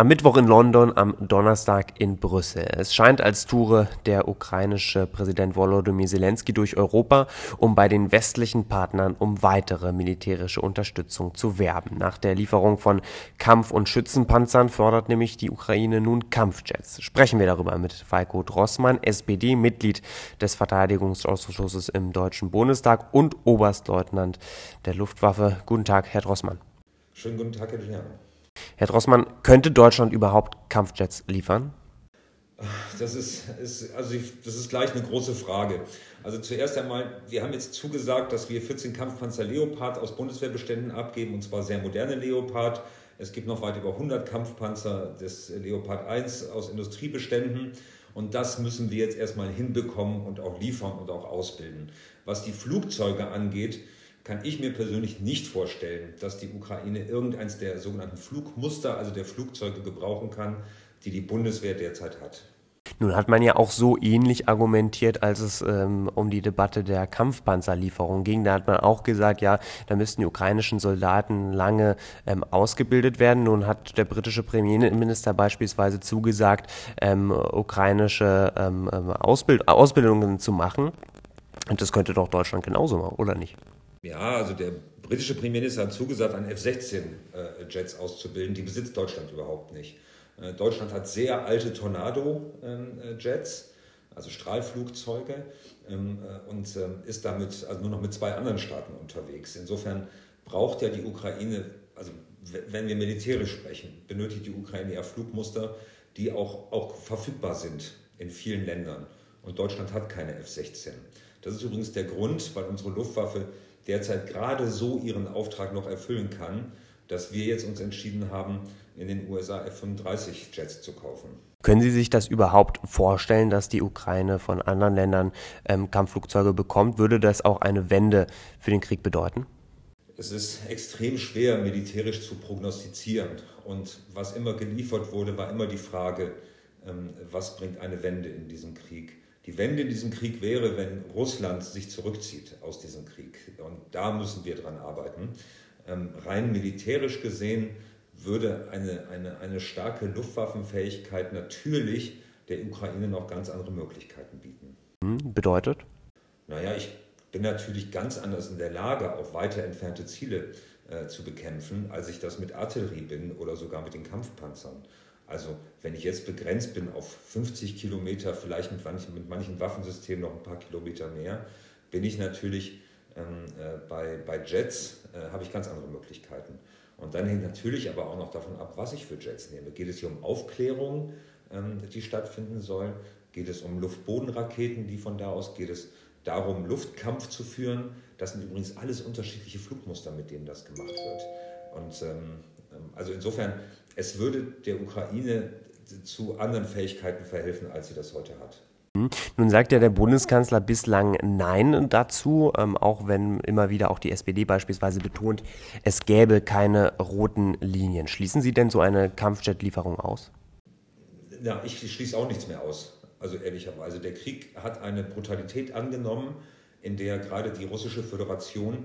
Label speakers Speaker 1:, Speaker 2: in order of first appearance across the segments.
Speaker 1: Am Mittwoch in London, am Donnerstag in Brüssel. Es scheint, als toure der ukrainische Präsident Volodymyr Zelensky durch Europa, um bei den westlichen Partnern um weitere militärische Unterstützung zu werben. Nach der Lieferung von Kampf- und Schützenpanzern fordert nämlich die Ukraine nun Kampfjets. Sprechen wir darüber mit Falko Drossmann, SPD, Mitglied des Verteidigungsausschusses im Deutschen Bundestag und Oberstleutnant der Luftwaffe. Guten Tag, Herr Drossmann.
Speaker 2: Schönen guten Tag, Herr Giuliano.
Speaker 1: Herr Drossmann, könnte Deutschland überhaupt Kampfjets liefern?
Speaker 2: Das ist, ist, also das ist gleich eine große Frage. Also zuerst einmal, wir haben jetzt zugesagt, dass wir 14 Kampfpanzer Leopard aus Bundeswehrbeständen abgeben, und zwar sehr moderne Leopard. Es gibt noch weit über 100 Kampfpanzer des Leopard 1 aus Industriebeständen. Und das müssen wir jetzt erstmal hinbekommen und auch liefern und auch ausbilden. Was die Flugzeuge angeht, kann ich mir persönlich nicht vorstellen, dass die Ukraine irgendeins der sogenannten Flugmuster, also der Flugzeuge gebrauchen kann, die die Bundeswehr derzeit hat.
Speaker 1: Nun hat man ja auch so ähnlich argumentiert, als es ähm, um die Debatte der Kampfpanzerlieferung ging. Da hat man auch gesagt, ja, da müssten die ukrainischen Soldaten lange ähm, ausgebildet werden. Nun hat der britische Premierminister beispielsweise zugesagt, ähm, ukrainische ähm, ähm, Ausbild Ausbildungen zu machen. Und das könnte doch Deutschland genauso machen, oder nicht?
Speaker 2: Ja, also der britische Premierminister hat zugesagt, an F-16-Jets äh, auszubilden. Die besitzt Deutschland überhaupt nicht. Äh, Deutschland hat sehr alte Tornado-Jets, also Strahlflugzeuge, ähm, äh, und ähm, ist damit also nur noch mit zwei anderen Staaten unterwegs. Insofern braucht ja die Ukraine, also wenn wir militärisch sprechen, benötigt die Ukraine ja Flugmuster, die auch, auch verfügbar sind in vielen Ländern. Und Deutschland hat keine F-16. Das ist übrigens der Grund, weil unsere Luftwaffe derzeit gerade so ihren Auftrag noch erfüllen kann, dass wir jetzt uns entschieden haben, in den USA F-35 Jets zu kaufen.
Speaker 1: Können Sie sich das überhaupt vorstellen, dass die Ukraine von anderen Ländern ähm, Kampfflugzeuge bekommt? Würde das auch eine Wende für den Krieg bedeuten?
Speaker 2: Es ist extrem schwer, militärisch zu prognostizieren. Und was immer geliefert wurde, war immer die Frage, ähm, was bringt eine Wende in diesem Krieg? Wende in diesem Krieg wäre, wenn Russland sich zurückzieht aus diesem Krieg. Und da müssen wir dran arbeiten. Ähm, rein militärisch gesehen würde eine, eine, eine starke Luftwaffenfähigkeit natürlich der Ukraine noch ganz andere Möglichkeiten bieten.
Speaker 1: Hm, bedeutet?
Speaker 2: Naja, ich bin natürlich ganz anders in der Lage, auch weiter entfernte Ziele äh, zu bekämpfen, als ich das mit Artillerie bin oder sogar mit den Kampfpanzern. Also wenn ich jetzt begrenzt bin auf 50 Kilometer, vielleicht mit manchen, mit manchen Waffensystemen noch ein paar Kilometer mehr, bin ich natürlich ähm, äh, bei, bei Jets, äh, habe ich ganz andere Möglichkeiten. Und dann hängt natürlich aber auch noch davon ab, was ich für Jets nehme. Geht es hier um Aufklärung, ähm, die stattfinden soll? Geht es um Luftbodenraketen, die von da aus? Geht es darum, Luftkampf zu führen? Das sind übrigens alles unterschiedliche Flugmuster, mit denen das gemacht wird. Und ähm, also insofern, es würde der Ukraine zu anderen Fähigkeiten verhelfen, als sie das heute hat.
Speaker 1: Mhm. Nun sagt ja der Bundeskanzler bislang Nein dazu, ähm, auch wenn immer wieder auch die SPD beispielsweise betont, es gäbe keine roten Linien. Schließen Sie denn so eine Kampfjet-Lieferung aus?
Speaker 2: Ja, ich schließe auch nichts mehr aus. Also ehrlicherweise, der Krieg hat eine Brutalität angenommen, in der gerade die russische Föderation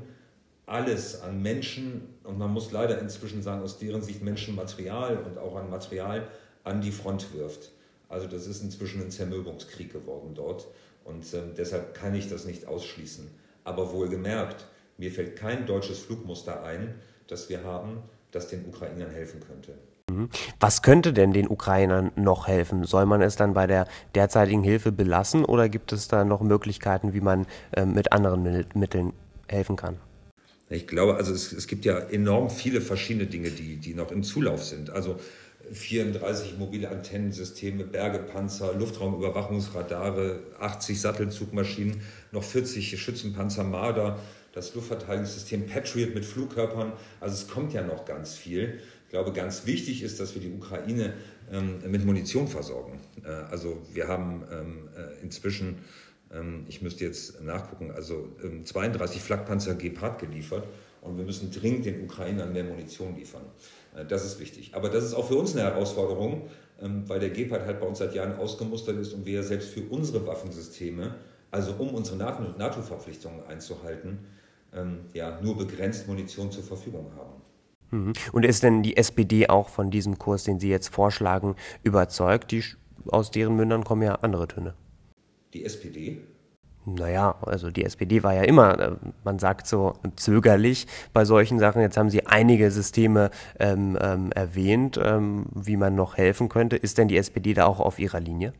Speaker 2: alles an Menschen, und man muss leider inzwischen sagen, aus deren Sicht Menschenmaterial und auch an Material an die Front wirft. Also das ist inzwischen ein Zermürbungskrieg geworden dort und äh, deshalb kann ich das nicht ausschließen. Aber wohlgemerkt, mir fällt kein deutsches Flugmuster ein, das wir haben, das den Ukrainern helfen könnte.
Speaker 1: Mhm. Was könnte denn den Ukrainern noch helfen? Soll man es dann bei der derzeitigen Hilfe belassen oder gibt es da noch Möglichkeiten, wie man äh, mit anderen Mitteln helfen kann?
Speaker 2: Ich glaube, also es, es gibt ja enorm viele verschiedene Dinge, die, die noch im Zulauf sind. Also 34 mobile Antennensysteme, Bergepanzer, Luftraumüberwachungsradare, 80 Sattelzugmaschinen, noch 40 Schützenpanzer Marder, das Luftverteidigungssystem Patriot mit Flugkörpern. Also es kommt ja noch ganz viel. Ich glaube, ganz wichtig ist, dass wir die Ukraine ähm, mit Munition versorgen. Äh, also wir haben ähm, äh, inzwischen ich müsste jetzt nachgucken, also 32 ähm, Flakpanzer Gepard geliefert und wir müssen dringend den Ukrainern mehr Munition liefern. Äh, das ist wichtig. Aber das ist auch für uns eine Herausforderung, ähm, weil der Gepard halt bei uns seit Jahren ausgemustert ist und wir selbst für unsere Waffensysteme, also um unsere NATO-Verpflichtungen einzuhalten, ja, nur begrenzt Munition zur Verfügung haben.
Speaker 1: Mhm. Und ist denn die SPD auch von diesem Kurs, den Sie jetzt vorschlagen, überzeugt? Die, aus deren Mündern kommen ja andere Töne.
Speaker 2: Die SPD?
Speaker 1: Naja, also die SPD war ja immer, äh, man sagt so zögerlich bei solchen Sachen. Jetzt haben Sie einige Systeme ähm, ähm, erwähnt, ähm, wie man noch helfen könnte. Ist denn die SPD da auch auf ihrer Linie?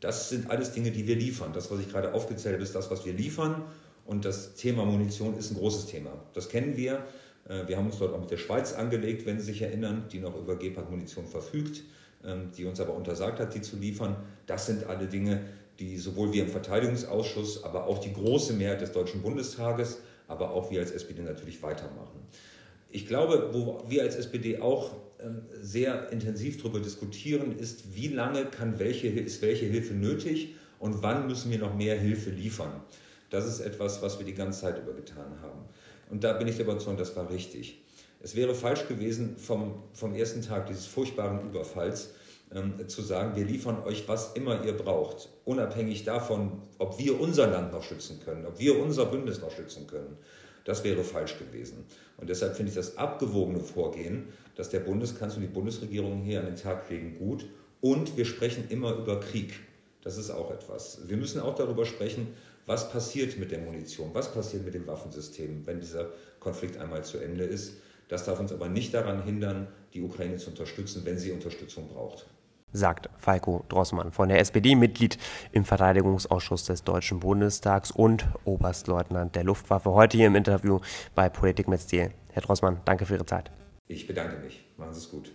Speaker 2: Das sind alles Dinge, die wir liefern. Das, was ich gerade aufgezählt habe, ist das, was wir liefern. Und das Thema Munition ist ein großes Thema. Das kennen wir. Äh, wir haben uns dort auch mit der Schweiz angelegt, wenn Sie sich erinnern, die noch über Gepard-Munition verfügt, ähm, die uns aber untersagt hat, die zu liefern. Das sind alle Dinge, die sowohl wir im Verteidigungsausschuss, aber auch die große Mehrheit des Deutschen Bundestages, aber auch wir als SPD natürlich weitermachen. Ich glaube, wo wir als SPD auch ähm, sehr intensiv darüber diskutieren, ist, wie lange kann welche, ist welche Hilfe nötig und wann müssen wir noch mehr Hilfe liefern. Das ist etwas, was wir die ganze Zeit über getan haben. Und da bin ich der Überzeugung, das war richtig. Es wäre falsch gewesen, vom, vom ersten Tag dieses furchtbaren Überfalls ähm, zu sagen, wir liefern euch, was immer ihr braucht, unabhängig davon, ob wir unser Land noch schützen können, ob wir unser Bündnis noch schützen können. Das wäre falsch gewesen. Und deshalb finde ich das abgewogene Vorgehen, dass der Bundeskanzler und die Bundesregierung hier an den Tag legen, gut. Und wir sprechen immer über Krieg. Das ist auch etwas. Wir müssen auch darüber sprechen, was passiert mit der Munition, was passiert mit dem Waffensystem, wenn dieser Konflikt einmal zu Ende ist. Das darf uns aber nicht daran hindern, die Ukraine zu unterstützen, wenn sie Unterstützung braucht
Speaker 1: sagt Falco Drossmann von der SPD, Mitglied im Verteidigungsausschuss des Deutschen Bundestags und Oberstleutnant der Luftwaffe. Heute hier im Interview bei Politik mit Stil. Herr Drossmann, danke für Ihre Zeit.
Speaker 2: Ich bedanke mich. Machen Sie es gut.